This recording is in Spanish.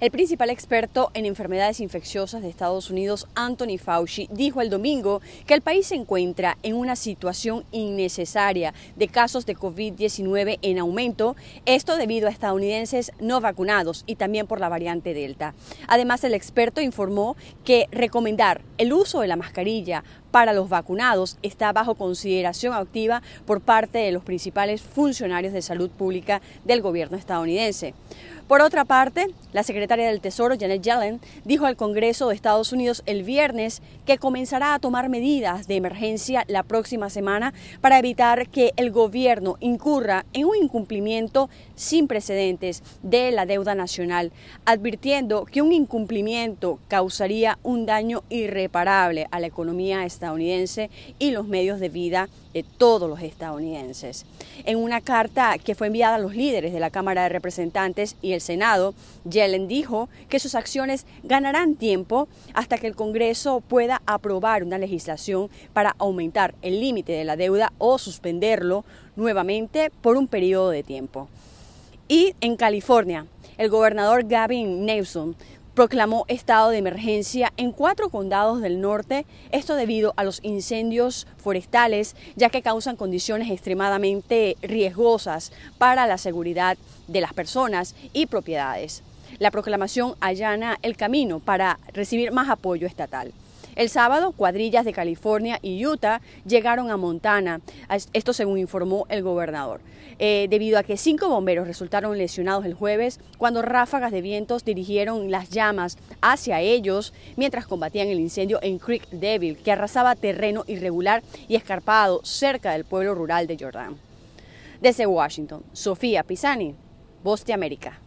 El principal experto en enfermedades infecciosas de Estados Unidos, Anthony Fauci, dijo el domingo que el país se encuentra en una situación innecesaria de casos de COVID-19 en aumento, esto debido a estadounidenses no vacunados y también por la variante Delta. Además, el experto informó que recomendar el uso de la mascarilla para los vacunados está bajo consideración activa por parte de los principales funcionarios de salud pública del gobierno estadounidense. Por otra parte, la secretaria del Tesoro, Janet Yellen, dijo al Congreso de Estados Unidos el viernes que comenzará a tomar medidas de emergencia la próxima semana para evitar que el gobierno incurra en un incumplimiento sin precedentes de la deuda nacional, advirtiendo que un incumplimiento causaría un daño irreparable a la economía estadounidense y los medios de vida de todos los estadounidenses. En una carta que fue enviada a los líderes de la Cámara de Representantes y el Senado, Yellen dijo que sus acciones ganarán tiempo hasta que el Congreso pueda aprobar una legislación para aumentar el límite de la deuda o suspenderlo nuevamente por un periodo de tiempo. Y en California, el gobernador Gavin Newsom proclamó estado de emergencia en cuatro condados del norte, esto debido a los incendios forestales, ya que causan condiciones extremadamente riesgosas para la seguridad de las personas y propiedades. La proclamación allana el camino para recibir más apoyo estatal. El sábado, cuadrillas de California y Utah llegaron a Montana, esto según informó el gobernador, eh, debido a que cinco bomberos resultaron lesionados el jueves cuando ráfagas de vientos dirigieron las llamas hacia ellos mientras combatían el incendio en Creek Devil, que arrasaba terreno irregular y escarpado cerca del pueblo rural de Jordan. Desde Washington, Sofía Pisani, Voz de América.